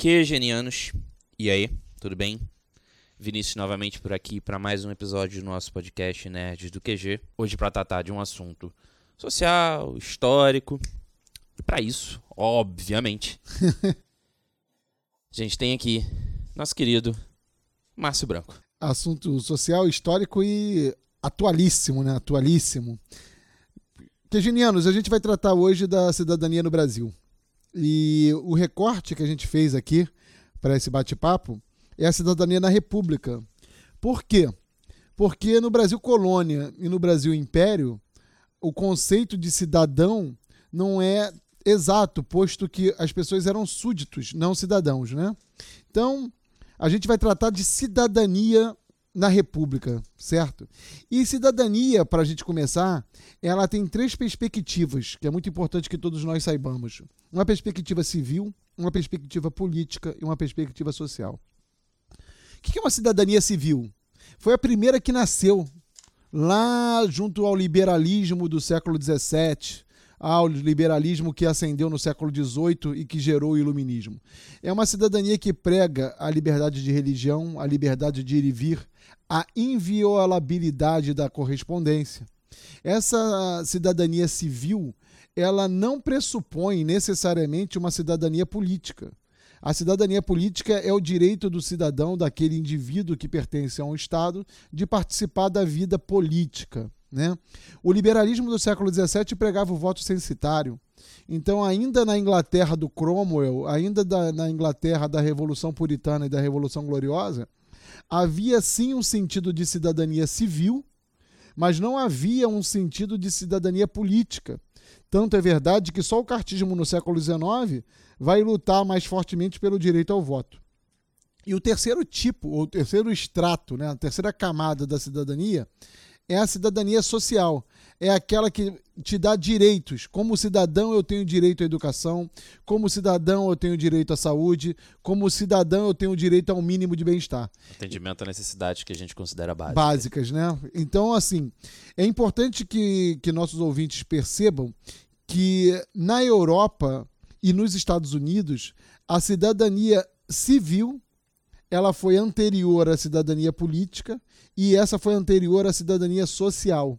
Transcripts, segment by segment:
Que genianos. E aí, tudo bem? Vinícius novamente por aqui para mais um episódio do nosso podcast Nerds do QG. Hoje para tratar de um assunto social, histórico. E para isso, obviamente, a gente tem aqui nosso querido Márcio Branco. Assunto social, histórico e atualíssimo, né? Atualíssimo. Quegenianos, a gente vai tratar hoje da cidadania no Brasil. E o recorte que a gente fez aqui para esse bate-papo é a cidadania na República. Por quê? Porque no Brasil colônia e no Brasil império, o conceito de cidadão não é exato, posto que as pessoas eram súditos, não cidadãos, né? Então, a gente vai tratar de cidadania na República, certo? E cidadania, para a gente começar, ela tem três perspectivas, que é muito importante que todos nós saibamos: uma perspectiva civil, uma perspectiva política e uma perspectiva social. O que é uma cidadania civil? Foi a primeira que nasceu lá junto ao liberalismo do século XVII, ao liberalismo que ascendeu no século XVIII e que gerou o iluminismo. É uma cidadania que prega a liberdade de religião, a liberdade de ir e vir, a inviolabilidade da correspondência. Essa cidadania civil, ela não pressupõe necessariamente uma cidadania política. A cidadania política é o direito do cidadão, daquele indivíduo que pertence a um Estado, de participar da vida política. Né? O liberalismo do século XVII pregava o voto censitário. Então, ainda na Inglaterra do Cromwell, ainda da, na Inglaterra da Revolução Puritana e da Revolução Gloriosa, havia sim um sentido de cidadania civil, mas não havia um sentido de cidadania política. Tanto é verdade que só o cartismo no século XIX vai lutar mais fortemente pelo direito ao voto. E o terceiro tipo, ou o terceiro extrato, né, a terceira camada da cidadania, é a cidadania social. É aquela que te dá direitos. Como cidadão, eu tenho direito à educação. Como cidadão, eu tenho direito à saúde. Como cidadão, eu tenho direito ao mínimo de bem-estar. Atendimento a necessidades que a gente considera básicas. Básicas, né? Então, assim, é importante que, que nossos ouvintes percebam que na Europa e nos Estados Unidos, a cidadania civil ela foi anterior à cidadania política e essa foi anterior à cidadania social.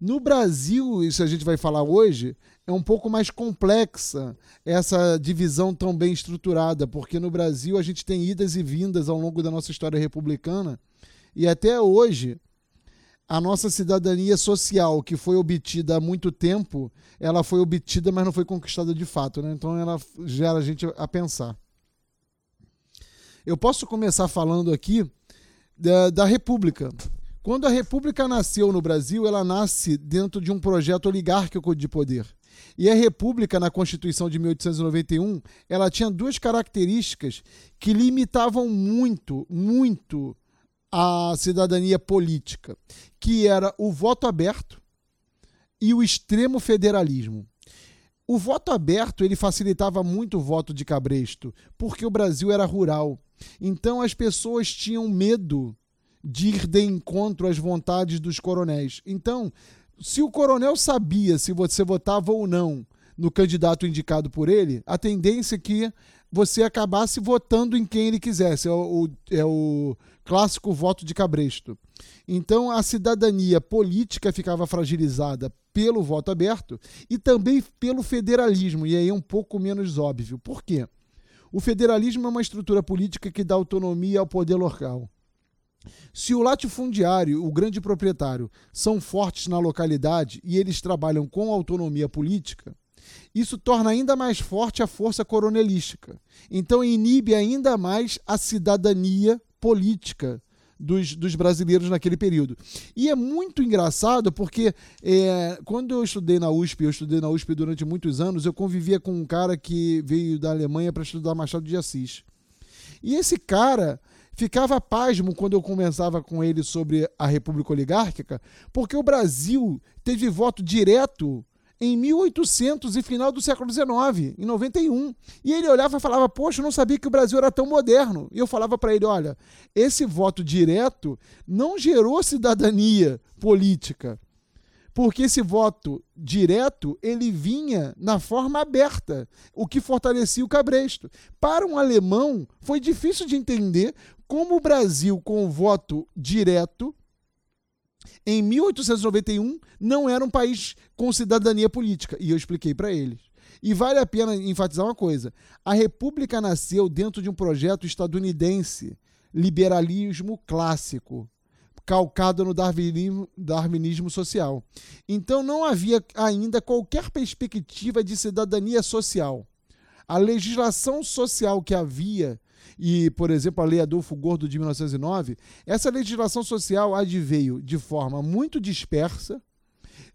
No Brasil, isso a gente vai falar hoje, é um pouco mais complexa essa divisão tão bem estruturada, porque no Brasil a gente tem idas e vindas ao longo da nossa história republicana e até hoje a nossa cidadania social, que foi obtida há muito tempo, ela foi obtida, mas não foi conquistada de fato. Né? Então ela gera a gente a pensar. Eu posso começar falando aqui da, da República. Quando a República nasceu no Brasil, ela nasce dentro de um projeto oligárquico de poder. E a República, na Constituição de 1891, ela tinha duas características que limitavam muito, muito a cidadania política, que era o voto aberto e o extremo federalismo. O voto aberto ele facilitava muito o voto de cabresto, porque o Brasil era rural. Então as pessoas tinham medo de ir de encontro às vontades dos coronéis. Então, se o coronel sabia se você votava ou não no candidato indicado por ele, a tendência é que você acabasse votando em quem ele quisesse. É o, é o clássico voto de cabresto. Então, a cidadania política ficava fragilizada pelo voto aberto e também pelo federalismo, e aí é um pouco menos óbvio. Por quê? O federalismo é uma estrutura política que dá autonomia ao poder local. Se o latifundiário, o grande proprietário, são fortes na localidade e eles trabalham com autonomia política, isso torna ainda mais forte a força coronelística. Então inibe ainda mais a cidadania política dos, dos brasileiros naquele período. E é muito engraçado porque é, quando eu estudei na USP, eu estudei na USP durante muitos anos, eu convivia com um cara que veio da Alemanha para estudar Machado de Assis. E esse cara ficava pasmo quando eu conversava com ele sobre a República Oligárquica, porque o Brasil teve voto direto em 1800 e final do século XIX, em 91. E ele olhava e falava: Poxa, eu não sabia que o Brasil era tão moderno. E eu falava para ele: Olha, esse voto direto não gerou cidadania política. porque esse voto direto ele vinha na forma aberta, o que fortalecia o cabresto. Para um alemão, foi difícil de entender como o Brasil, com o voto direto, em 1891, não era um país com cidadania política. E eu expliquei para eles. E vale a pena enfatizar uma coisa: a República nasceu dentro de um projeto estadunidense, liberalismo clássico calcado no darwinismo, darwinismo social. Então não havia ainda qualquer perspectiva de cidadania social. A legislação social que havia, e, por exemplo, a Lei Adolfo Gordo de 1909, essa legislação social adveio de forma muito dispersa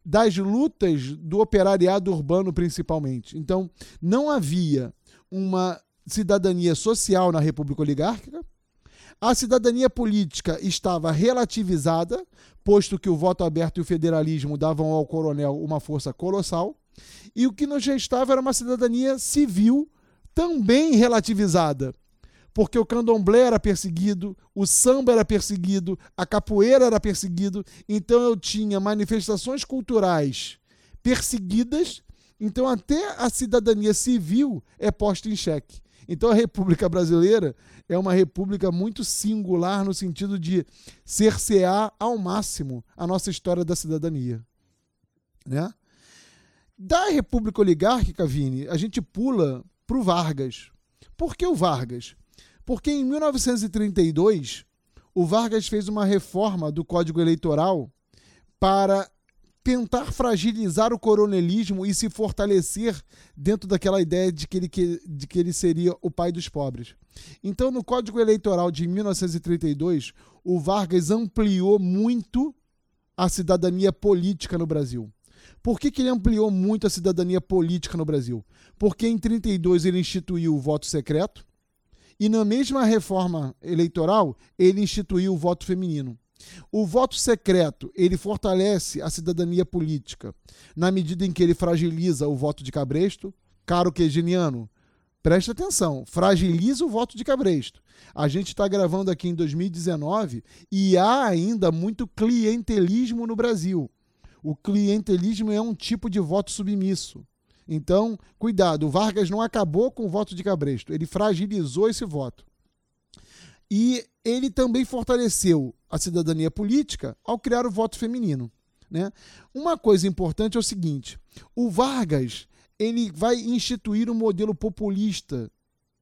das lutas do operariado urbano, principalmente. Então, não havia uma cidadania social na República Oligárquica, a cidadania política estava relativizada, posto que o voto aberto e o federalismo davam ao coronel uma força colossal, e o que nos restava era uma cidadania civil também relativizada, porque o candomblé era perseguido, o samba era perseguido, a capoeira era perseguido, então eu tinha manifestações culturais perseguidas, então até a cidadania civil é posta em xeque. Então a República Brasileira é uma república muito singular no sentido de cercear ao máximo a nossa história da cidadania. Né? Da República Oligárquica, Vini, a gente pula para o Vargas. Por que o Vargas? Porque em 1932, o Vargas fez uma reforma do Código Eleitoral para tentar fragilizar o coronelismo e se fortalecer dentro daquela ideia de que ele, de que ele seria o pai dos pobres. Então, no Código Eleitoral de 1932, o Vargas ampliou muito a cidadania política no Brasil. Por que, que ele ampliou muito a cidadania política no Brasil? Porque em 32 ele instituiu o voto secreto e na mesma reforma eleitoral ele instituiu o voto feminino. O voto secreto, ele fortalece a cidadania política na medida em que ele fragiliza o voto de cabresto. Caro quegeniano, preste atenção, fragiliza o voto de cabresto. A gente está gravando aqui em 2019 e há ainda muito clientelismo no Brasil. O clientelismo é um tipo de voto submisso. Então, cuidado, o Vargas não acabou com o voto de cabresto, ele fragilizou esse voto. E ele também fortaleceu a cidadania política ao criar o voto feminino. Né? Uma coisa importante é o seguinte: o Vargas ele vai instituir um modelo populista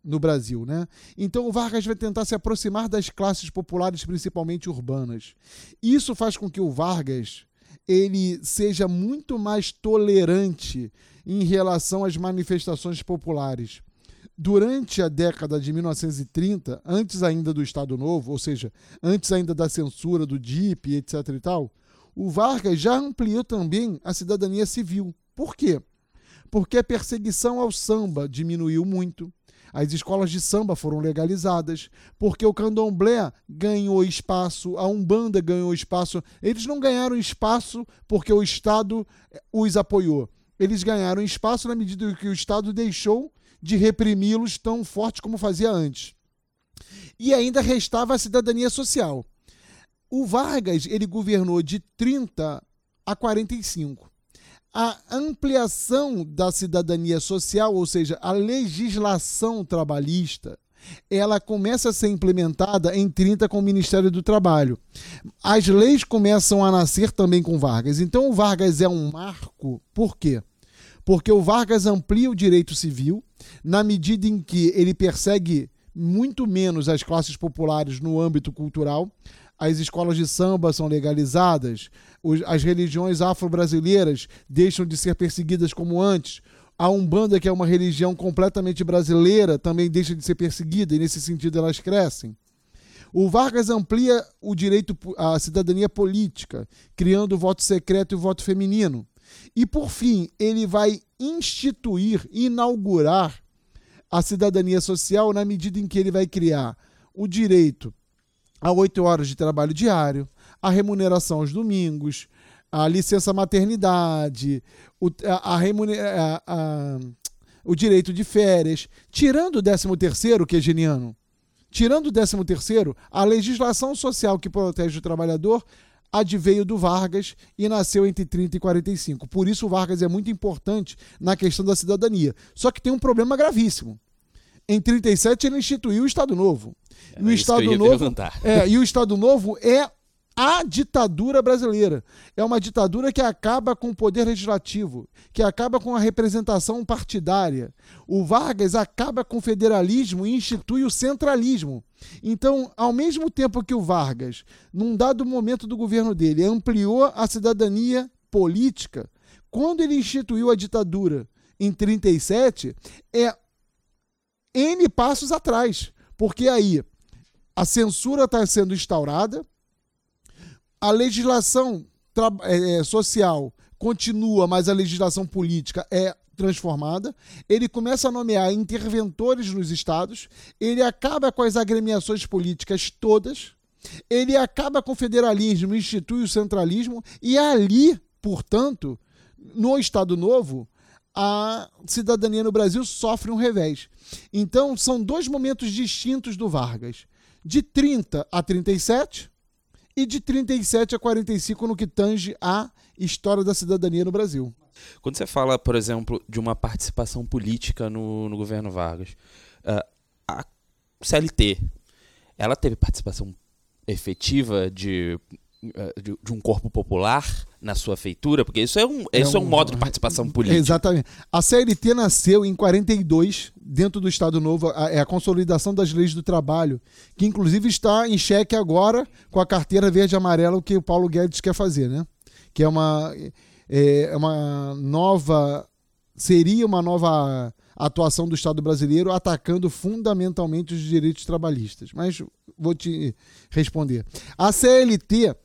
no Brasil, né? Então o Vargas vai tentar se aproximar das classes populares, principalmente urbanas. Isso faz com que o Vargas ele seja muito mais tolerante em relação às manifestações populares durante a década de 1930, antes ainda do Estado Novo, ou seja, antes ainda da censura do DIP, etc. e tal, o Vargas já ampliou também a cidadania civil. Por quê? Porque a perseguição ao samba diminuiu muito. As escolas de samba foram legalizadas, porque o candomblé ganhou espaço, a Umbanda ganhou espaço. Eles não ganharam espaço porque o Estado os apoiou. Eles ganharam espaço na medida que o Estado deixou de reprimi-los tão forte como fazia antes. E ainda restava a cidadania social. O Vargas ele governou de 30 a 45. A ampliação da cidadania social, ou seja, a legislação trabalhista, ela começa a ser implementada em 30 com o Ministério do Trabalho. As leis começam a nascer também com Vargas. Então o Vargas é um marco, por quê? Porque o Vargas amplia o direito civil, na medida em que ele persegue muito menos as classes populares no âmbito cultural. As escolas de samba são legalizadas, as religiões afro-brasileiras deixam de ser perseguidas como antes. A Umbanda, que é uma religião completamente brasileira, também deixa de ser perseguida e, nesse sentido, elas crescem. O Vargas amplia o direito à cidadania política, criando o voto secreto e o voto feminino. E, por fim, ele vai instituir, inaugurar a cidadania social na medida em que ele vai criar o direito a oito horas de trabalho diário, a remuneração aos domingos, a licença maternidade, o, a, a, a, o direito de férias, tirando o décimo terceiro, que é geniano, tirando o décimo terceiro, a legislação social que protege o trabalhador adveio do Vargas e nasceu entre 30 e 45. Por isso o Vargas é muito importante na questão da cidadania. Só que tem um problema gravíssimo. Em 37 ele instituiu o Estado Novo. É, e o Estado Novo, é, e o Estado Novo é a ditadura brasileira. É uma ditadura que acaba com o poder legislativo, que acaba com a representação partidária. O Vargas acaba com o federalismo e institui o centralismo. Então, ao mesmo tempo que o Vargas, num dado momento do governo dele, ampliou a cidadania política, quando ele instituiu a ditadura em 37, é N passos atrás. Porque aí a censura está sendo instaurada, a legislação é, é, social continua, mas a legislação política é transformada. Ele começa a nomear interventores nos estados, ele acaba com as agremiações políticas todas, ele acaba com o federalismo, institui o centralismo, e ali, portanto, no Estado Novo, a cidadania no Brasil sofre um revés. Então, são dois momentos distintos do Vargas. De 30 a 37, e de 37 a 45 no que tange a história da cidadania no Brasil. Quando você fala, por exemplo, de uma participação política no, no governo Vargas, uh, a CLT, ela teve participação efetiva de de, de, um corpo popular na sua feitura? Porque isso é um, é isso um, é um modo de participação política. Exatamente. A CLT nasceu em 42, dentro do Estado Novo, a, é a consolidação das leis do trabalho, que inclusive está em xeque agora com a carteira verde e amarela, o que o Paulo Guedes quer fazer, né? Que é uma, é, é uma nova. Seria uma nova atuação do Estado brasileiro atacando fundamentalmente os direitos trabalhistas. Mas vou te responder. A CLT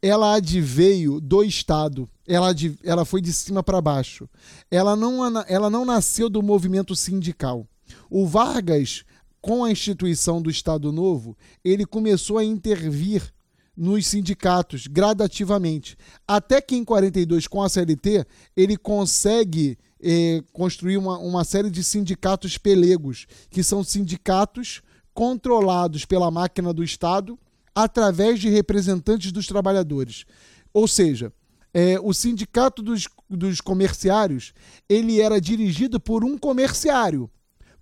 ela adveio do Estado, ela, ela foi de cima para baixo. Ela não, ela não nasceu do movimento sindical. O Vargas, com a instituição do Estado Novo, ele começou a intervir nos sindicatos gradativamente. Até que em 42, com a CLT, ele consegue eh, construir uma, uma série de sindicatos pelegos, que são sindicatos controlados pela máquina do Estado através de representantes dos trabalhadores. Ou seja, é, o sindicato dos, dos comerciários ele era dirigido por um comerciário.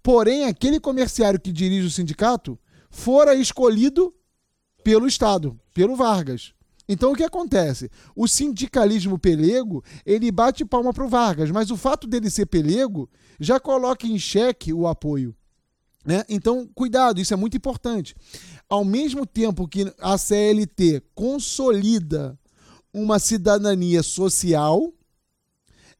Porém, aquele comerciário que dirige o sindicato fora escolhido pelo Estado, pelo Vargas. Então o que acontece? O sindicalismo pelego, ele bate palma para o Vargas, mas o fato dele ser pelego já coloca em xeque o apoio. Né? Então, cuidado, isso é muito importante. Ao mesmo tempo que a CLT consolida uma cidadania social,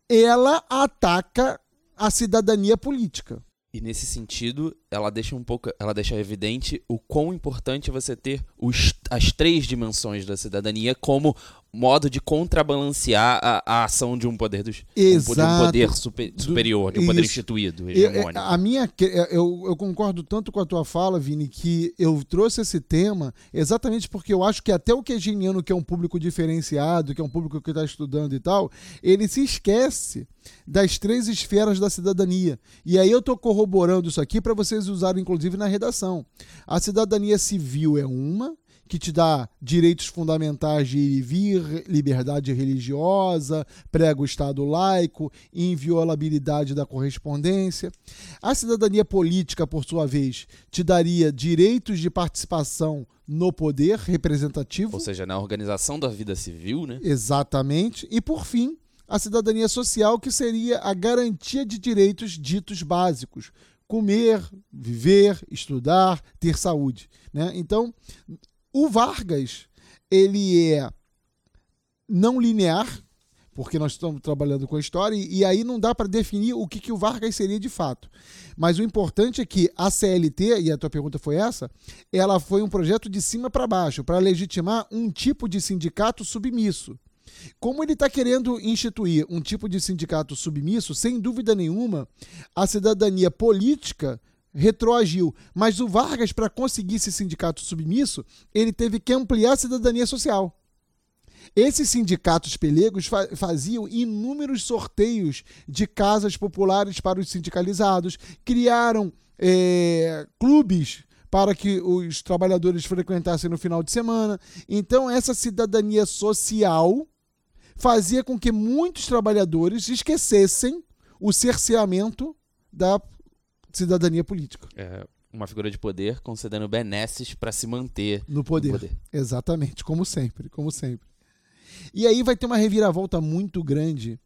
ela ataca a cidadania política. E nesse sentido, ela deixa um pouco, ela deixa evidente o quão importante é você ter os, as três dimensões da cidadania como modo de contrabalancear a, a ação de um poder dos Exato. Um poder super, superior, de um poder instituído, hegemônico. a minha, eu, eu concordo tanto com a tua fala, Vini, que eu trouxe esse tema exatamente porque eu acho que até o quegeniano, que é um público diferenciado, que é um público que está estudando e tal, ele se esquece das três esferas da cidadania. E aí eu estou corroborando isso aqui para vocês usarem, inclusive, na redação. A cidadania civil é uma, que te dá direitos fundamentais de ir e vir, liberdade religiosa, prega o Estado laico, inviolabilidade da correspondência. A cidadania política, por sua vez, te daria direitos de participação no poder representativo. Ou seja, na organização da vida civil, né? Exatamente. E, por fim, a cidadania social, que seria a garantia de direitos ditos básicos. Comer, viver, estudar, ter saúde. Né? Então, o Vargas, ele é não linear, porque nós estamos trabalhando com a história, e, aí não dá para definir o que, que o Vargas seria de fato. Mas o importante é que a CLT, e a tua pergunta foi essa, ela foi um projeto de cima para baixo, para legitimar um tipo de sindicato submisso. Como ele está querendo instituir um tipo de sindicato submisso, sem dúvida nenhuma, a cidadania política retroagiu. Mas o Vargas, para conseguir esse sindicato submisso, ele teve que ampliar a cidadania social. Esses sindicatos pelegos fa faziam inúmeros sorteios de casas populares para os sindicalizados, criaram é, clubes para que os trabalhadores frequentassem no final de semana. Então, essa cidadania social fazia com que muitos trabalhadores esquecessem o cerceamento da cidadania política. É uma figura de poder concedendo benesses para se manter no poder. no poder. Exatamente, como sempre, como sempre. E aí vai ter uma reviravolta muito grande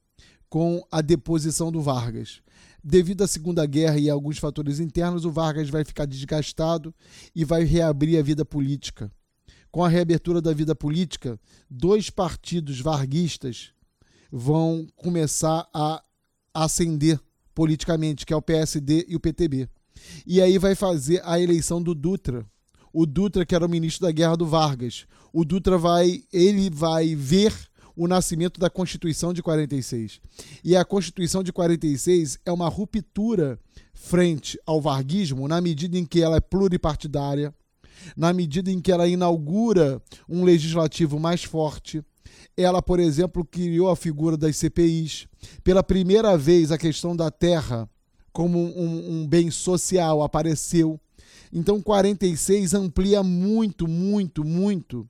com a deposição do Vargas. Devido à Segunda Guerra e a alguns fatores internos, o Vargas vai ficar desgastado e vai reabrir a vida política. Com a reabertura da vida política, dois partidos varguistas vão começar a ascender politicamente, que é o PSD e o PTB. E aí vai fazer a eleição do Dutra. O Dutra, que era o ministro da Guerra do Vargas. O Dutra vai, ele vai ver o nascimento da Constituição de 46. E a Constituição de 46 é uma ruptura frente ao varguismo na medida em que ela é pluripartidária, na medida em que ela inaugura um legislativo mais forte. Ela, por exemplo, criou a figura das CPIs. Pela primeira vez, a questão da terra como um, um bem social apareceu. Então, 46 amplia muito, muito, muito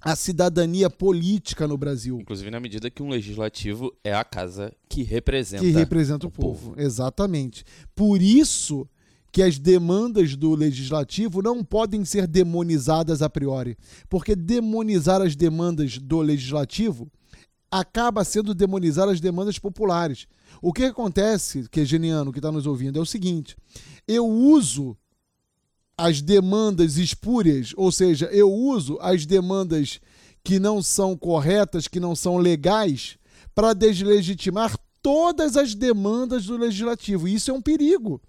a cidadania política no Brasil. Inclusive na medida que um legislativo é a casa que representa, que representa o, o povo. povo. Exatamente. Por isso que as demandas do legislativo não podem ser demonizadas a priori, porque demonizar as demandas do legislativo acaba sendo demonizar as demandas populares. O que acontece, que é geniano que está nos ouvindo, é o seguinte: eu uso as demandas espúrias, ou seja, eu uso as demandas que não são corretas, que não são legais, para deslegitimar todas as demandas do legislativo. Isso é um perigo.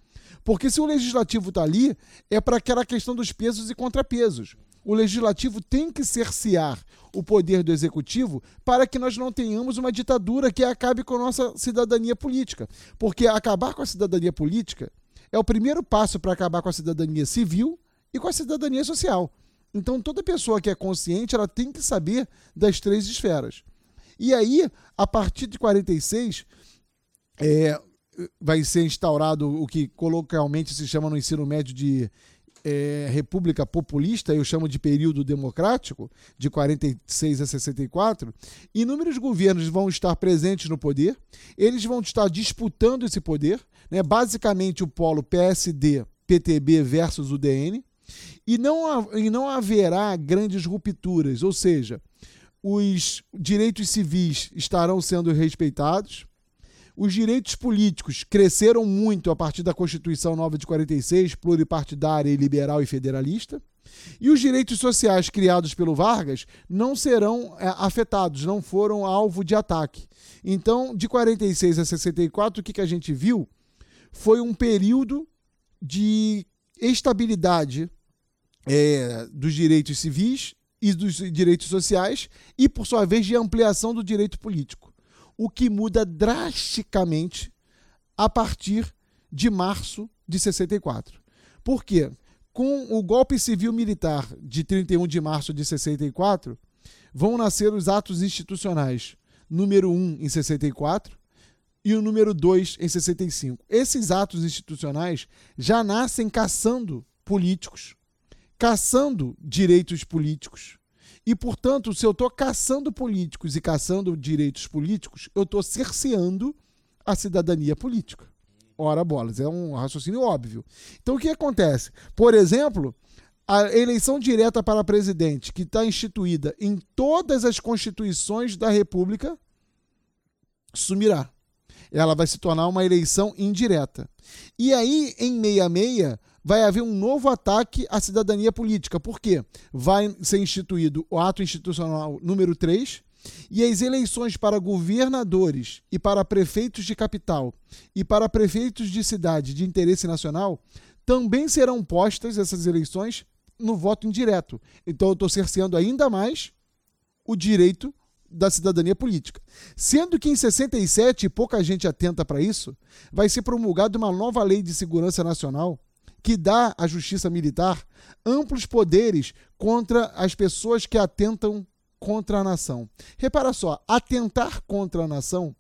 Porque se o legislativo está ali, é para aquela questão dos pesos e contrapesos. O legislativo tem que cercear o poder do executivo para que nós não tenhamos uma ditadura que acabe com a nossa cidadania política. Porque acabar com a cidadania política é o primeiro passo para acabar com a cidadania civil e com a cidadania social. Então, toda pessoa que é consciente, ela tem que saber das três esferas. E aí, a partir de 46, é, vai ser instaurado o que coloquialmente se chama no ensino médio de é, república populista, eu chamo de período democrático, de 46 a 64, inúmeros governos vão estar presentes no poder, eles vão estar disputando esse poder, né, basicamente o polo PSD, PTB versus UDN, e não, e não haverá grandes rupturas, ou seja, os direitos civis estarão sendo respeitados, os direitos políticos cresceram muito a partir da Constituição Nova de 46, pluripartidária e liberal e federalista. E os direitos sociais criados pelo Vargas não serão é, afetados, não foram alvo de ataque. Então, de 46 a 64, o que, que a gente viu foi um período de estabilidade é, dos direitos civis e dos direitos sociais e, por sua vez, de ampliação do direito político o que muda drasticamente a partir de março de 64. Por quê? Com o golpe civil militar de 31 de março de 64, vão nascer os atos institucionais número 1 em 64 e o número 2 em 65. Esses atos institucionais já nascem caçando políticos, caçando direitos políticos, e, portanto, se eu estou caçando políticos e caçando direitos políticos, eu estou cerceando a cidadania política. Ora bolas, é um raciocínio óbvio. Então, o que acontece? Por exemplo, a eleição direta para presidente, que está instituída em todas as constituições da República, sumirá. Ela vai se tornar uma eleição indireta. E aí, em 66, vai haver um novo ataque à cidadania política. Por quê? Vai ser instituído o ato institucional número 3 e as eleições para governadores e para prefeitos de capital e para prefeitos de cidade de interesse nacional também serão postas essas eleições no voto indireto. Então eu estou cerceando ainda mais o direito da cidadania política. Sendo que em 67, e pouca gente atenta para isso, vai ser promulgada uma nova lei de segurança nacional que dá à justiça militar amplos poderes contra as pessoas que atentam contra a nação. Repara só, atentar contra a nação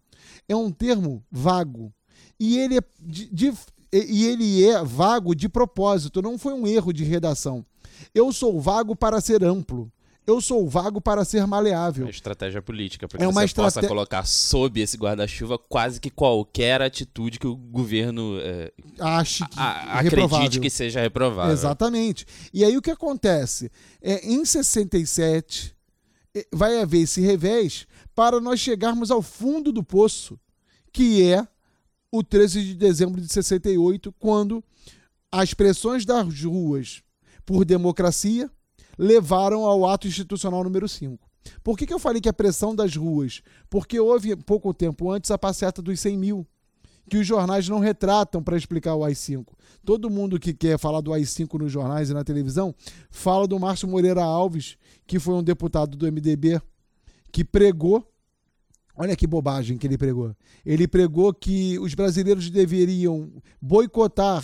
é um termo vago e ele é de, de, e ele é vago de propósito, não foi um erro de redação. Eu sou vago para ser amplo. Eu sou vago para ser maleável. É uma estratégia política, porque É uma você estrate- possa colocar sob esse guarda-chuva quase que qualquer atitude que o governo é, Ache que a- reprovável. acredite que seja reprovável. Exatamente. E aí o que acontece? É, em 67, eh, vai haver esse revés para nós chegarmos ao fundo do poço, que é o 13 de dezembro de 68, quando as pressões das ruas por democracia levaram ao ato institucional número 5. Por que, que eu falei que a pressão das ruas? Porque houve pouco tempo antes a passeata dos 100 mil, que os jornais não retratam para explicar o AI-5. Todo mundo que quer falar do AI-5 nos jornais e na televisão fala do Márcio Moreira Alves, que foi um deputado do MDB que pregou. Olha que bobagem que ele pregou. Ele pregou que os brasileiros deveriam boicotar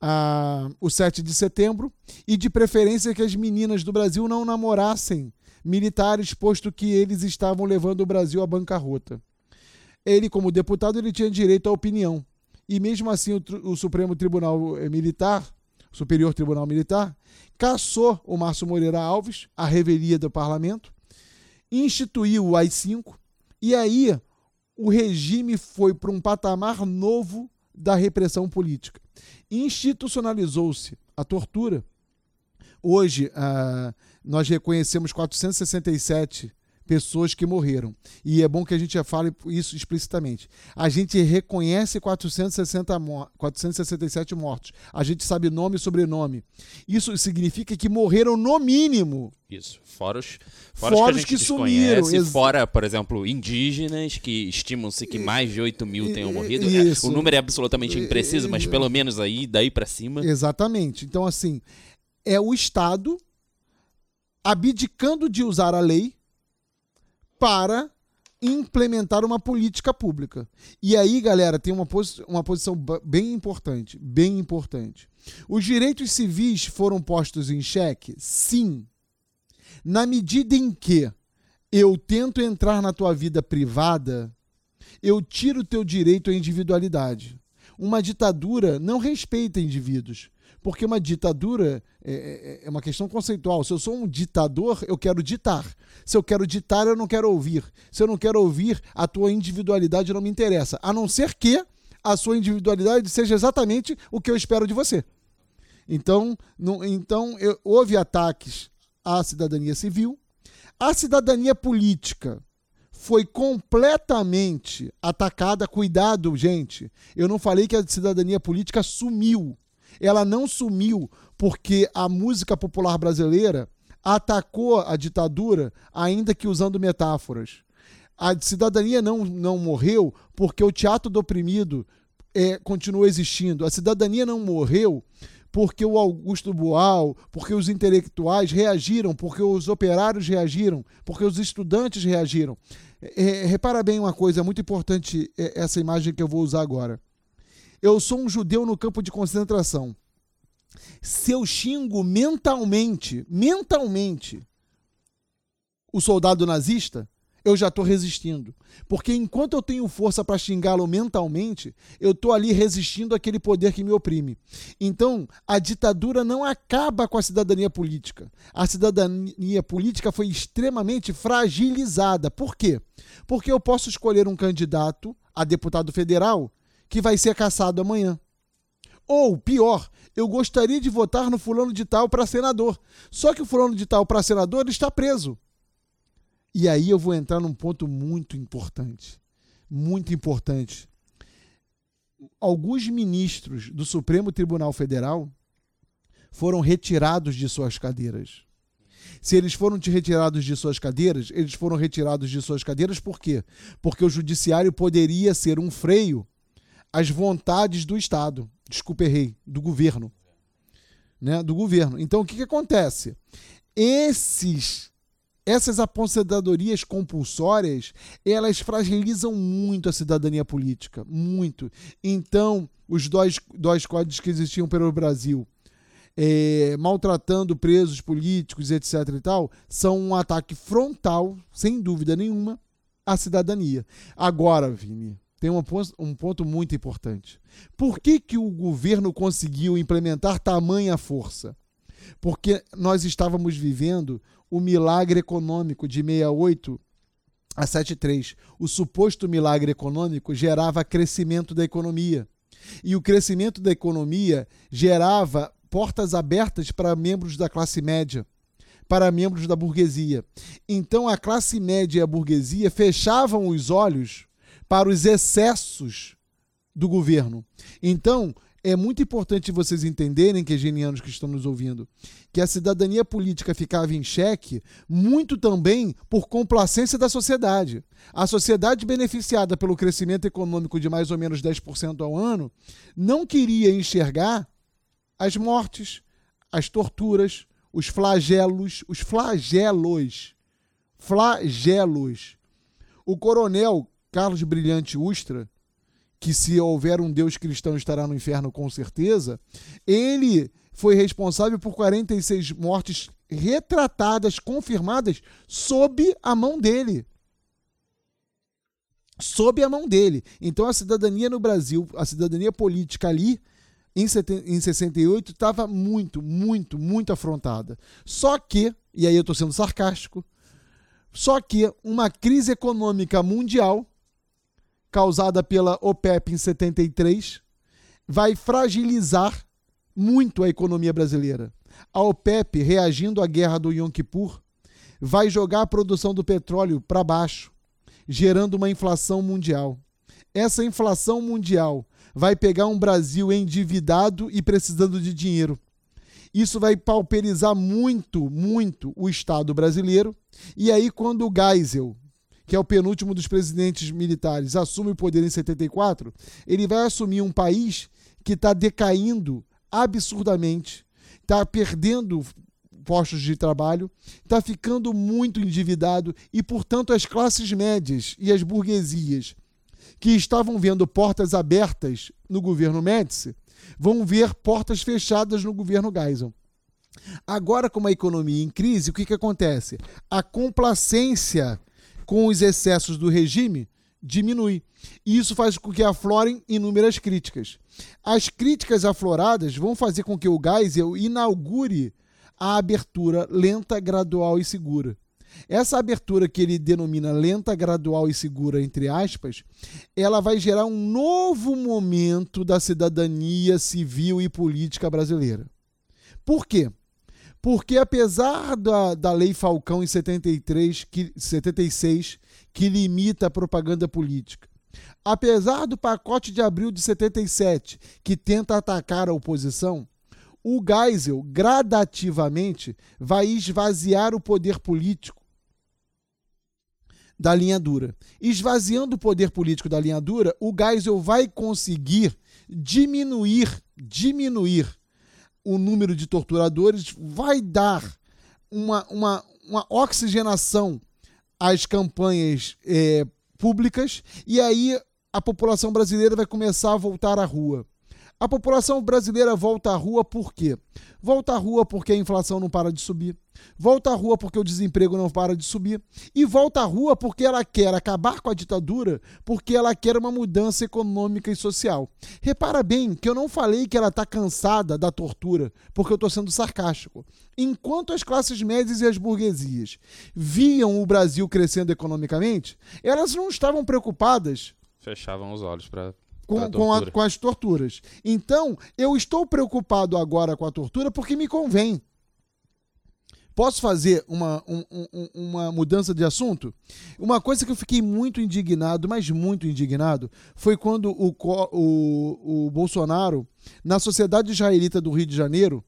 ah, o 7 de setembro e, de preferência, que as meninas do Brasil não namorassem militares, posto que eles estavam levando o Brasil à bancarrota. Ele, como deputado, ele tinha direito à opinião. E mesmo assim, o, o Supremo Tribunal eh, Militar, Superior Tribunal Militar, cassou o Márcio Moreira Alves, a revelia do parlamento, instituiu o AI-5, e aí o regime foi para um patamar novo da repressão política. Institucionalizou-se a tortura. Hoje, ah, nós reconhecemos 467 pessoas que morreram. E é bom que a gente fale isso explicitamente. A gente reconhece 460 mor 467 mortos. A gente sabe nome e sobrenome. Isso significa que morreram no mínimo. Isso. Fora os, fora Fora os que que sumiram, ex- fora, por exemplo, indígenas, que estimam-se que mais de 8 mil tenham morrido. isso. O número é absolutamente impreciso, mas pelo menos aí, daí pra cima. Exatamente. Então, assim, é o Estado abdicando de usar a lei para implementar uma política pública. E aí, galera, tem uma, posi uma posição bem importante, bem importante. Os direitos civis foram postos em xeque? Sim. Na medida em que eu tento entrar na tua vida privada, eu tiro o teu direito à individualidade. Uma ditadura não respeita indivíduos. Porque uma ditadura é, é- é uma questão conceitual. Se eu sou um ditador, eu quero ditar. Se eu quero ditar, eu não quero ouvir. Se eu não quero ouvir, a tua individualidade não me interessa. A não ser que a sua individualidade seja exatamente o que eu espero de você. Então, então eu- houve ataques à cidadania civil. A cidadania política foi completamente atacada. Cuidado, gente. Eu não falei que a cidadania política sumiu. Ela não sumiu porque a música popular brasileira atacou a ditadura, ainda que usando metáforas. A cidadania não, não morreu porque o teatro do oprimido é, continua existindo. A cidadania não morreu porque o Augusto Boal, porque os intelectuais reagiram, porque os operários reagiram, porque os estudantes reagiram. É, repara bem uma coisa muito importante, é, essa imagem que eu vou usar agora. Eu sou um judeu no campo de concentração. Se eu xingo mentalmente, mentalmente, o soldado nazista, eu já estou resistindo. Porque enquanto eu tenho força para xingá-lo mentalmente, eu estou ali resistindo àquele poder que me oprime. Então, a ditadura não acaba com a cidadania política. A cidadania política foi extremamente fragilizada. Por quê? Porque eu posso escolher um candidato a deputado federal que vai ser caçado amanhã. Ou, pior, eu gostaria de votar no fulano de tal para senador. Só que o fulano de tal para senador está preso. E aí eu vou entrar num ponto muito importante. Muito importante. Alguns ministros do Supremo Tribunal Federal foram retirados de suas cadeiras. Se eles foram retirados de suas cadeiras, eles foram retirados de suas cadeiras por quê? Porque o judiciário poderia ser um freio às vontades do Estado. Desculpa, errei, do governo. Né? Do governo. Então o que, que acontece? Esses essas aposentadorias compulsórias, elas fragilizam muito a cidadania política, muito. Então, os dois, dois códigos que existiam pelo Brasil, é, maltratando presos políticos, etc. e tal, são um ataque frontal, sem dúvida nenhuma, à cidadania. Agora, Vini, tem um, um ponto muito importante. Por que, que o governo conseguiu implementar tamanha força? Porque nós estávamos vivendo o milagre econômico de 68 a 73. O suposto milagre econômico gerava crescimento da economia. E o crescimento da economia gerava portas abertas para membros da classe média, para membros da burguesia. Então a classe média e a burguesia fechavam os olhos para os excessos do governo. Então, é muito importante vocês entenderem, que genianos que estão nos ouvindo, que a cidadania política ficava em xeque muito também por complacência da sociedade. A sociedade beneficiada pelo crescimento econômico de mais ou menos 10% ao ano não queria enxergar as mortes, as torturas, os flagelos, os flagelos, flagelos. O coronel Carlos Brilhante Ustra, que se houver um Deus cristão estará no inferno com certeza, ele foi responsável por 46 mortes retratadas, confirmadas, sob a mão dele. Sob a mão dele. Então a cidadania no Brasil, a cidadania política ali, em 68, estava muito, muito, muito afrontada. Só que, e aí eu estou sendo sarcástico, só que uma crise econômica mundial causada pela OPEP em 73 vai fragilizar muito a economia brasileira. A OPEP, reagindo à guerra do Yom Kippur, vai jogar a produção do petróleo para baixo, gerando uma inflação mundial. Essa inflação mundial vai pegar um Brasil endividado e precisando de dinheiro. Isso vai pauperizar muito, muito o Estado brasileiro. E aí, quando o Geisel, que é o penúltimo dos presidentes militares, assume o poder em 74, ele vai assumir um país que está decaindo absurdamente, está perdendo postos de trabalho, está ficando muito endividado e, portanto, as classes médias e as burguesias que estavam vendo portas abertas no governo Médici vão ver portas fechadas no governo Geisel. Agora, com a economia em crise, o que, que acontece? A complacência com os excessos do regime diminui. E isso faz com que aflorem inúmeras críticas. As críticas afloradas vão fazer com que o Geisel inaugure a abertura lenta, gradual e segura. Essa abertura que ele denomina lenta, gradual e segura, entre aspas, ela vai gerar um novo momento da cidadania civil e política brasileira. Por quê? Porque apesar da, da Lei Falcão em 73, que, 76, que limita a propaganda política, apesar do pacote de abril de 77, que tenta atacar a oposição, o Geisel gradativamente vai esvaziar o poder político da linha dura. Esvaziando o poder político da linha dura, o Geisel vai conseguir diminuir, diminuir o número de torturadores, vai dar uma, uma, uma oxigenação às campanhas é, públicas e aí a população brasileira vai começar a voltar à rua. A população brasileira volta à rua por quê? Volta à rua porque a inflação não para de subir. Volta à rua porque o desemprego não para de subir. E volta à rua porque ela quer acabar com a ditadura, porque ela quer uma mudança econômica e social. Repara bem que eu não falei que ela está cansada da tortura, porque eu estou sendo sarcástico. Enquanto as classes médias e as burguesias viam o Brasil crescendo economicamente, elas não estavam preocupadas. Fechavam os olhos para com, com, a, com, as torturas. Então, eu estou preocupado agora com a tortura porque me convém. Posso fazer uma, um, um, uma mudança de assunto? Uma coisa que eu fiquei muito indignado, mas muito indignado, foi quando o, o, o Bolsonaro, na Sociedade Israelita do Rio de Janeiro,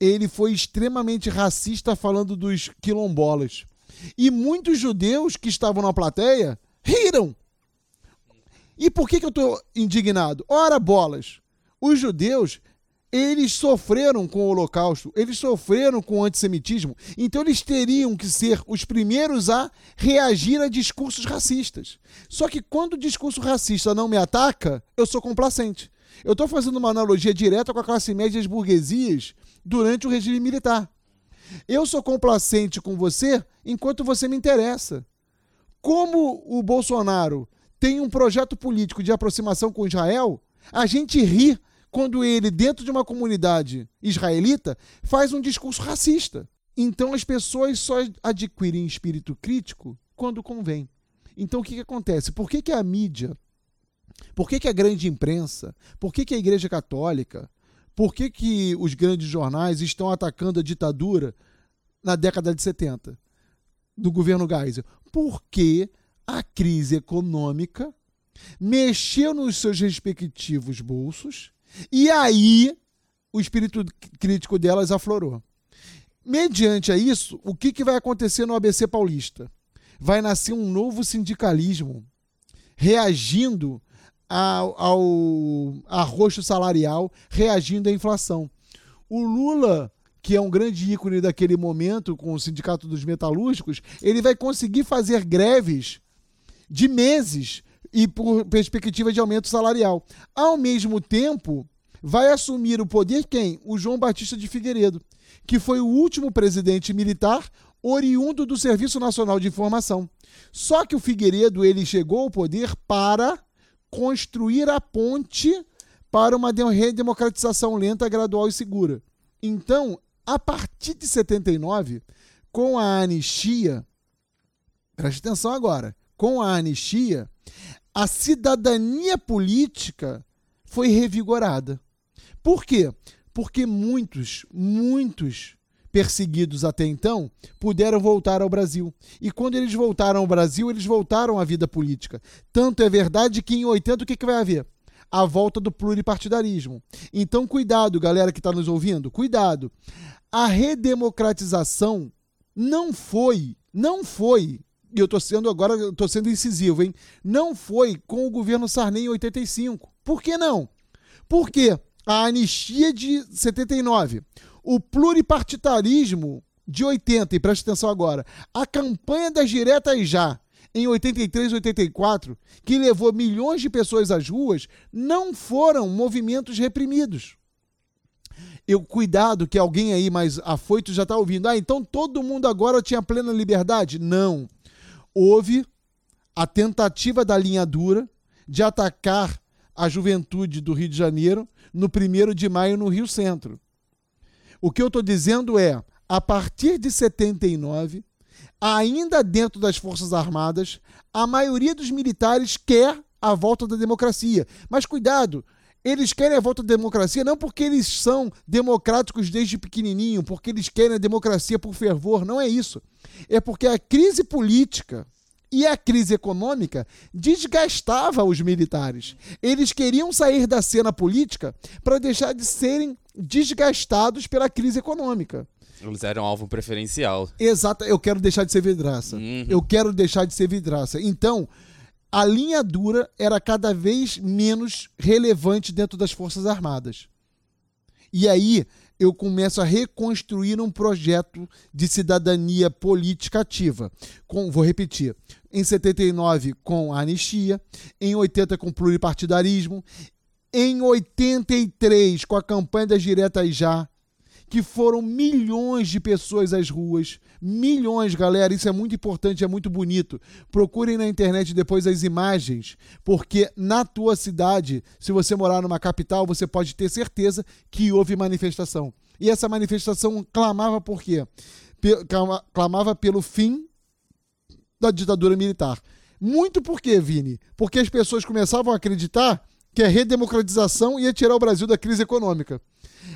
ele foi extremamente racista falando dos quilombolas. E muitos judeus que estavam na plateia riram e por que, que eu estou indignado? Ora, bolas, os judeus eles sofreram com o Holocausto, eles sofreram com o antissemitismo, então eles teriam que ser os primeiros a reagir a discursos racistas. Só que quando o discurso racista não me ataca, eu sou complacente. Eu estou fazendo uma analogia direta com a classe média e as burguesias durante o regime militar. Eu sou complacente com você enquanto você me interessa. Como o Bolsonaro tem um projeto político de aproximação com Israel, a gente ri quando ele, dentro de uma comunidade israelita, faz um discurso racista. Então as pessoas só adquirem espírito crítico quando convém. Então o que, que acontece? Por que, que a mídia, por que, que a grande imprensa, por que, que a Igreja Católica, por que, que os grandes jornais estão atacando a ditadura na década de 70 do governo Geisel? Porque a crise econômica mexeu nos seus respectivos bolsos e aí o espírito crítico delas aflorou. Mediante a isso, o que, que vai acontecer no ABC Paulista? Vai nascer um novo sindicalismo reagindo ao, ao arroxo salarial, reagindo à inflação. O Lula, que é um grande ícone daquele momento com o Sindicato dos Metalúrgicos, ele vai conseguir fazer greves de meses e por perspectiva de aumento salarial. Ao mesmo tempo, vai assumir o poder quem? O João Batista de Figueiredo, que foi o último presidente militar oriundo do Serviço Nacional de Informação. Só que o Figueiredo ele chegou ao poder para construir a ponte para uma redemocratização lenta, gradual e segura. Então, a partir de 79, com a anistia, preste atenção agora, com a anistia, a cidadania política foi revigorada. Por quê? Porque muitos, muitos perseguidos até então, puderam voltar ao Brasil. E quando eles voltaram ao Brasil, eles voltaram à vida política. Tanto é verdade que em 80 o que, que vai haver? A volta do pluripartidarismo. Então, cuidado, galera que está nos ouvindo, cuidado. A redemocratização não foi, não foi, e eu estou sendo agora, estou sendo incisivo, hein? Não foi com o governo Sarney em 85. Por que não? Porque a anistia de 79, o pluripartitarismo de 80, e preste atenção agora, a campanha das diretas já, em 83 e 84, que levou milhões de pessoas às ruas, não foram movimentos reprimidos. Eu cuidado que alguém aí mais afoito já está ouvindo. Ah, então todo mundo agora tinha plena liberdade? Não. Houve a tentativa da linha dura de atacar a juventude do Rio de Janeiro no 1 de maio no Rio Centro. O que eu estou dizendo é, a partir de 79, ainda dentro das Forças Armadas, a maioria dos militares quer a volta da democracia. Mas cuidado, eles querem a volta da democracia não porque eles são democráticos desde pequenininho, porque eles querem a democracia por fervor, não é isso. É porque a crise política e a crise econômica desgastava os militares. Eles queriam sair da cena política para deixar de serem desgastados pela crise econômica. Eles eram alvo preferencial. Exato, eu quero deixar de ser vidraça. Uhum. Eu quero deixar de ser vidraça. Então, a linha dura era cada vez menos relevante dentro das Forças Armadas. E aí eu começo a reconstruir um projeto de cidadania política ativa. Com, vou repetir. Em 79, com a anistia. Em 80, com pluripartidarismo em 83, com a campanha das diretas já, que foram milhões de pessoas às ruas. Milhões, galera. Isso é muito importante, é muito bonito. Procurem na internet depois as imagens, porque na tua cidade, se você morar numa capital, você pode ter certeza que houve manifestação. E essa manifestação clamava por quê? Clamava pelo fim da ditadura militar. Muito por quê, Vini? Porque as pessoas começavam a acreditar que a redemocratização ia tirar o Brasil da crise econômica.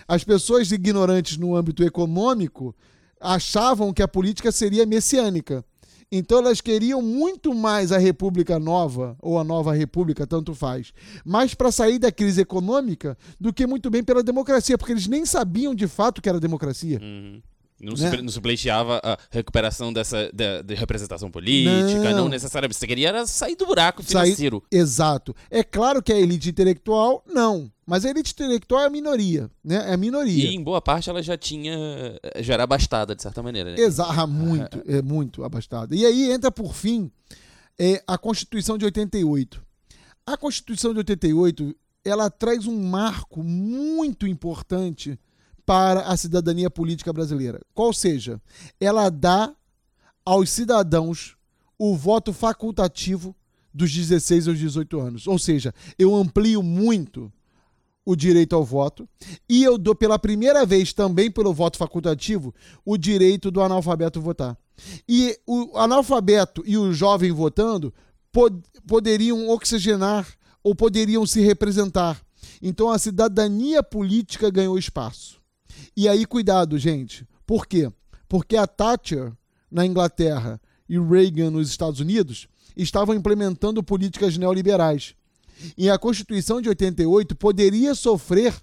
As pessoas ignorantes no âmbito econômico achavam que a política seria messiânica. Então elas queriam muito mais a República Nova, ou a Nova República, tanto faz, mais para sair da crise econômica do que muito bem pela democracia, porque eles nem sabiam de fato que era democracia. Uhum. Não, né? não supleteava a recuperação dessa de, de representação política, não. não. necessariamente. Você queria era sair do buraco financeiro. Sair, exato. É claro que a elite intelectual, não. Mas a elite intelectual é a minoria, né? É a minoria. E em boa parte ela já tinha. já era abastada, de certa maneira. Né? Exato, ah, muito, é muito abastada. E aí entra, por fim, é, a Constituição de 88. A Constituição de 88 ela traz um marco muito importante para a cidadania política brasileira. Qual seja, ela dá aos cidadãos o voto facultativo dos 16 aos 18 anos. Ou seja, eu amplio muito o direito ao voto e eu dou pela primeira vez também pelo voto facultativo o direito do analfabeto votar. E o analfabeto e o jovem votando pod poderiam oxigenar ou poderiam se representar. Então a cidadania política ganhou espaço. E aí cuidado, gente. Por quê? Porque a Thatcher na Inglaterra e Reagan nos Estados Unidos estavam implementando políticas neoliberais. E a Constituição de 88 poderia sofrer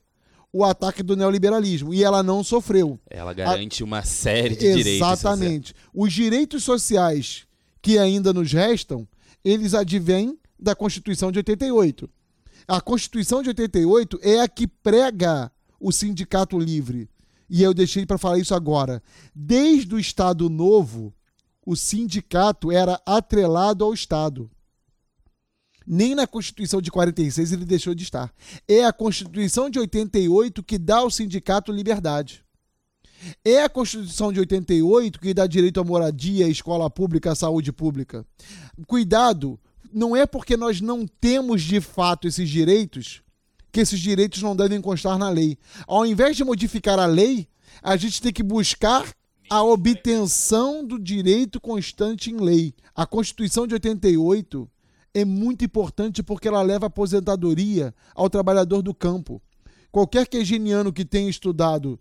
o ataque do neoliberalismo e ela não sofreu. Ela garante a... uma série de Exatamente. direitos. Exatamente. Os direitos sociais que ainda nos restam, eles advêm da Constituição de 88. A Constituição de 88 é a que prega o sindicato livre. E eu deixei para falar isso agora. Desde o Estado Novo, o sindicato era atrelado ao Estado. Nem na Constituição de 46 ele deixou de estar. É a Constituição de 88 que dá ao sindicato liberdade. É a Constituição de 88 que dá direito à moradia, à escola pública, à saúde pública. Cuidado, não é porque nós não temos de fato esses direitos que esses direitos não devem constar na lei. Ao invés de modificar a lei, a gente tem que buscar a obtenção do direito constante em lei. A Constituição de 88 é muito importante porque ela leva aposentadoria ao trabalhador do campo. Qualquer quegeniano que tenha estudado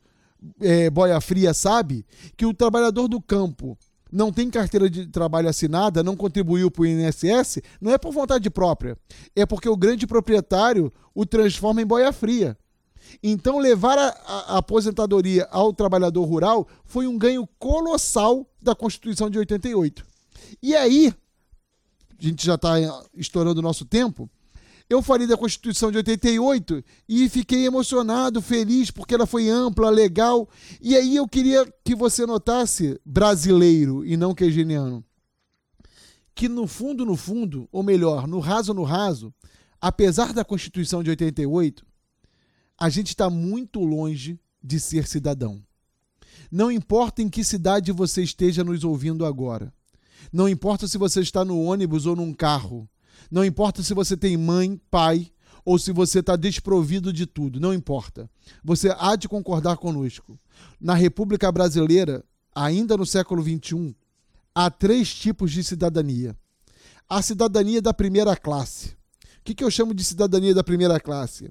é, boia fria sabe que o trabalhador do campo não tem carteira de trabalho assinada, não contribuiu para o INSS, não é por vontade própria, é porque o grande proprietário o transforma em boia fria. Então, levar a, a, aposentadoria ao trabalhador rural foi um ganho colossal da Constituição de 88. E aí, a gente já está estourando o nosso tempo, eu falei da Constituição de 88 e fiquei emocionado, feliz, porque ela foi ampla, legal. E aí eu queria que você notasse, brasileiro e não quegeniano, que no fundo, no fundo, ou melhor, no raso, no raso, apesar da Constituição de 88, a gente está muito longe de ser cidadão. Não importa em que cidade você esteja nos ouvindo agora. Não importa se você está no ônibus ou num carro. Não importa se você tem mãe, pai ou se você está desprovido de tudo. Não importa. Você há de concordar conosco. Na República Brasileira, ainda no século XXI, há três tipos de cidadania. A cidadania da primeira classe. O que, que eu chamo de cidadania da primeira classe?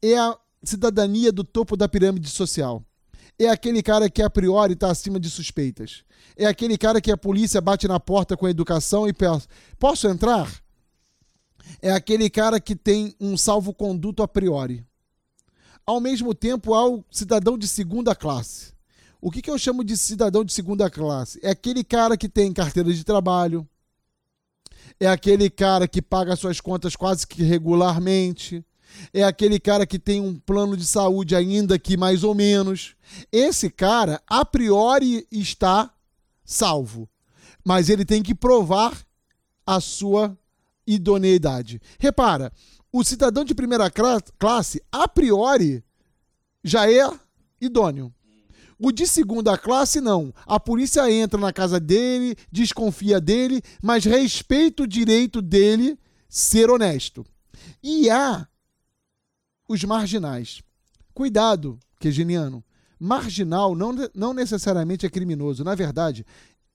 É a cidadania do topo da pirâmide social é aquele cara que a priori está acima de suspeitas. É aquele cara que a polícia bate na porta com educação e pensa: posso entrar? É aquele cara que tem um salvo-conduto a priori. Ao mesmo tempo, há o cidadão de segunda classe. O que, que eu chamo de cidadão de segunda classe? É aquele cara que tem carteira de trabalho, é aquele cara que paga suas contas quase que regularmente, é aquele cara que tem um plano de saúde ainda que mais ou menos. Esse cara, a priori, está salvo. Mas ele tem que provar a sua idoneidade. Repara, o cidadão de primeira classe, a priori, já é idôneo. O de segunda classe, não. A polícia entra na casa dele, desconfia dele, mas respeita o direito dele ser honesto. E há os marginais. Cuidado, quegeniano. Marginal não, não necessariamente é criminoso. Na verdade,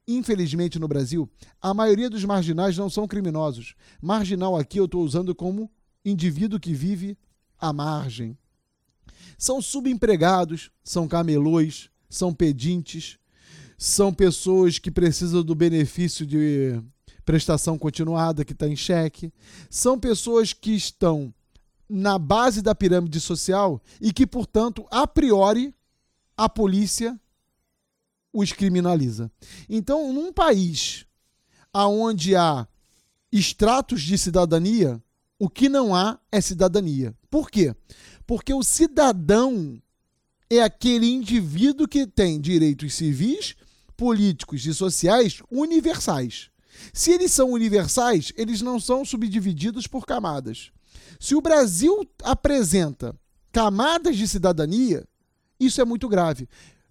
infelizmente no Brasil, a maioria dos marginais não são criminosos. Marginal aqui eu estou usando como indivíduo que vive à margem. São subempregados, são camelôs, são pedintes, são pessoas que precisam do benefício de prestação continuada que está em xeque, são pessoas que estão na base da pirâmide social e que, portanto, a priori, a polícia os criminaliza. Então, num país onde há estratos de cidadania, o que não há é cidadania. Por quê? Porque o cidadão é aquele indivíduo que tem direitos civis, políticos e sociais universais. Se eles são universais, eles não são subdivididos por camadas. Se o Brasil apresenta camadas de cidadania, isso é muito grave.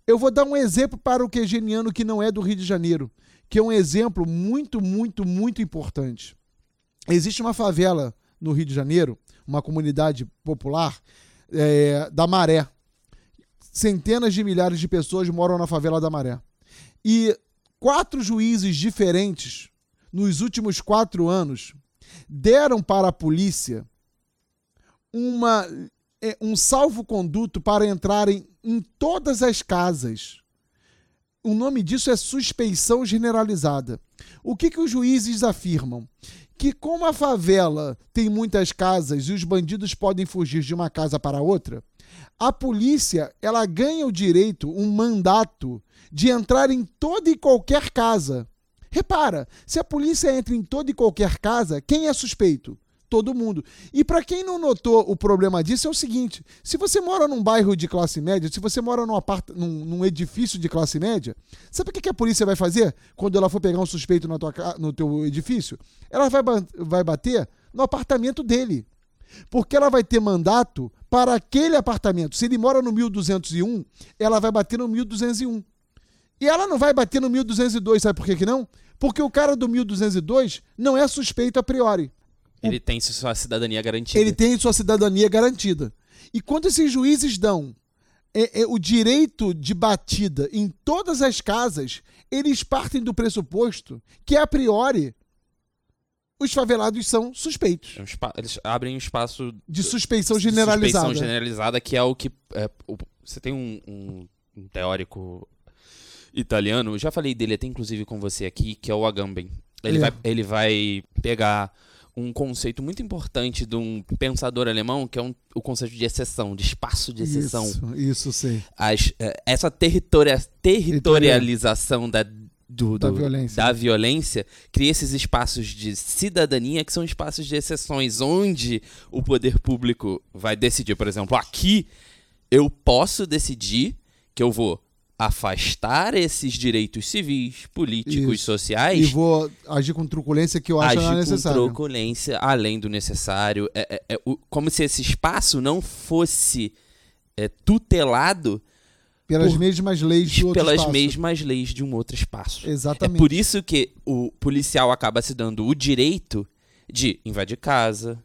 Eu vou dar um exemplo para o quegeniano que não é do Rio de Janeiro, que é um exemplo muito, muito, muito importante. Existe uma favela no Rio de Janeiro, uma comunidade popular é, da Maré. Centenas de milhares de pessoas moram na favela da Maré. E quatro juízes diferentes, nos últimos quatro anos, deram para a polícia uma, um salvo-conduto para entrarem em todas as casas. O nome disso é suspeição generalizada. O que, que os juízes afirmam? Que, como a favela tem muitas casas e os bandidos podem fugir de uma casa para outra, a polícia ela ganha o direito, um mandato, de entrar em toda e qualquer casa. Repara, se a polícia entra em toda e qualquer casa, quem é suspeito? Todo mundo. E para quem não notou o problema disso, é o seguinte: se você mora num bairro de classe média, se você mora num, apart... num, num edifício de classe média, sabe o que, a polícia vai fazer quando ela for pegar um suspeito na tua... no teu edifício? Ela vai, vai bater no apartamento dele. Porque ela vai ter mandato para aquele apartamento. Se ele mora no 1201, ela vai bater no 1201. E ela não vai bater no 1202, sabe por que, que não? Porque o cara do 1202 não é suspeito a priori. Ele tem sua cidadania garantida. Ele tem sua cidadania garantida. E quando esses juízes dão é, é, o direito de batida em todas as casas, eles partem do pressuposto que, a priori, os favelados são suspeitos. É eles abrem um espaço de suspeição generalizada. Suspeição generalizada, que é o que. É, o, você tem um, um, um, teórico italiano, já falei dele até inclusive com você aqui, que é o Agamben. Ele, é. vai, ele vai pegar um conceito muito importante de um pensador alemão, que é um, o conceito de exceção, de espaço de exceção. Isso, isso sim. As, eh, essa territoria, territorialização da, do, do, da, violência. da violência cria esses espaços de cidadania que são espaços de exceções, onde o poder público vai decidir, por exemplo, aqui eu posso decidir que eu vou afastar esses direitos civis, políticos, Isso. sociais. E vou agir com truculência que eu acho agir necessário. com truculência além do necessário. É, é, é, como se esse espaço não fosse é, tutelado pelas por, mesmas leis de outro pelas espaço. mesmas leis de um outro espaço. Exatamente. É por isso que o policial acaba se dando o direito de invadir casa,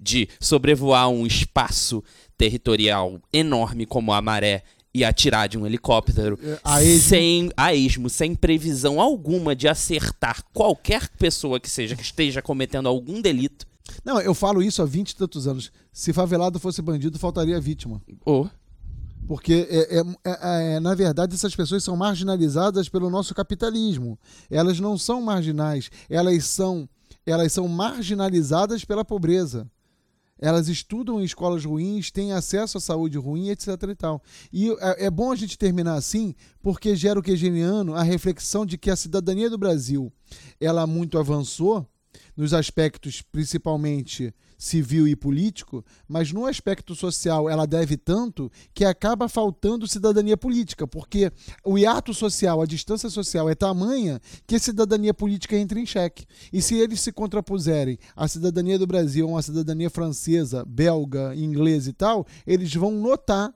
de sobrevoar um espaço territorial enorme como a maré e atirar de um helicóptero a esmo. sem a esmo, sem previsão alguma de acertar qualquer pessoa que seja que esteja cometendo algum delito. Não, eu falo isso há 20 e tantos anos. Se favelado fosse bandido, faltaria vítima. Oh. Porque, é, é, é, é, na verdade, essas pessoas são marginalizadas pelo nosso capitalismo. Elas não são marginais, elas são, elas são marginalizadas pela pobreza elas estudam em escolas ruins, têm acesso à saúde ruim, etc. E, tal. e é, é bom a gente terminar assim, porque gera o kegeniano a reflexão de que a cidadania do Brasil ela muito avançou nos aspectos principalmente civil e político, mas no aspecto social ela deve tanto que acaba faltando cidadania política, porque o hiato social, a distância social é tamanha que a cidadania política entra em xeque. E se eles se contrapuserem à cidadania do Brasil a uma cidadania francesa, belga, inglesa e tal, eles vão notar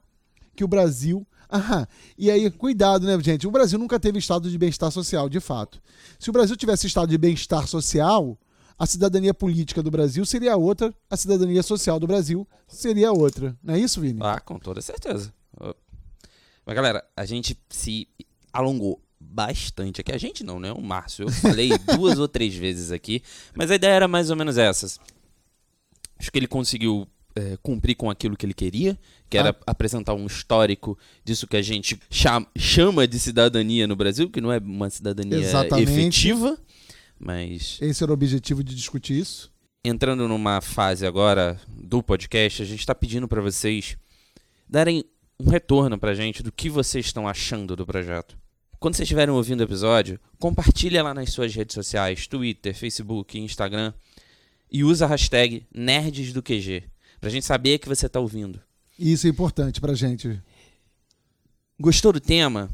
que o Brasil ah, e aí, cuidado, né, gente? O Brasil nunca teve estado de bem-estar social, de fato. Se o Brasil tivesse estado de bem-estar social, a cidadania política do Brasil seria outra, a cidadania social do Brasil seria outra. Não é isso, Vini? Ah, com toda certeza. Mas, galera, a gente se alongou bastante aqui. A gente não, né? O Márcio. Eu falei duas ou três vezes aqui, mas a ideia era mais ou menos essas. Acho que ele conseguiu é, cumprir com aquilo que ele queria, que era ah. apresentar um histórico disso que a gente chama de cidadania no Brasil, que não é uma cidadania Exatamente. efetiva. Mas. Esse era o objetivo de discutir isso? Entrando numa fase agora do podcast, a gente está pedindo para vocês darem um retorno para a gente do que vocês estão achando do projeto. Quando vocês estiverem ouvindo o episódio, compartilha lá nas suas redes sociais, Twitter, Facebook, Instagram, e usa a hashtag NerdsDoQG, pra gente saber que você está ouvindo. Isso é importante pra gente. Gostou do tema?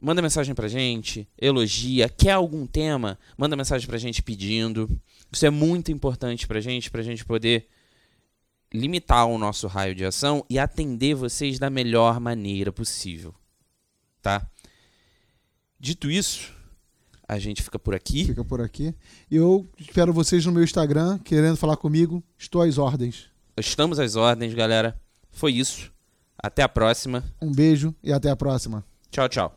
Manda mensagem pra gente, elogia, quer algum tema, manda mensagem pra gente pedindo. Isso é muito importante pra gente, pra gente poder limitar o nosso raio de ação e atender vocês da melhor maneira possível. Tá? Dito isso, A gente fica por aqui. Fica por aqui. Eu espero vocês no meu Instagram, querendo falar comigo. Estou às ordens. Estamos às ordens, galera. Foi isso. Até a próxima. Um beijo e até a próxima. Tchau, tchau.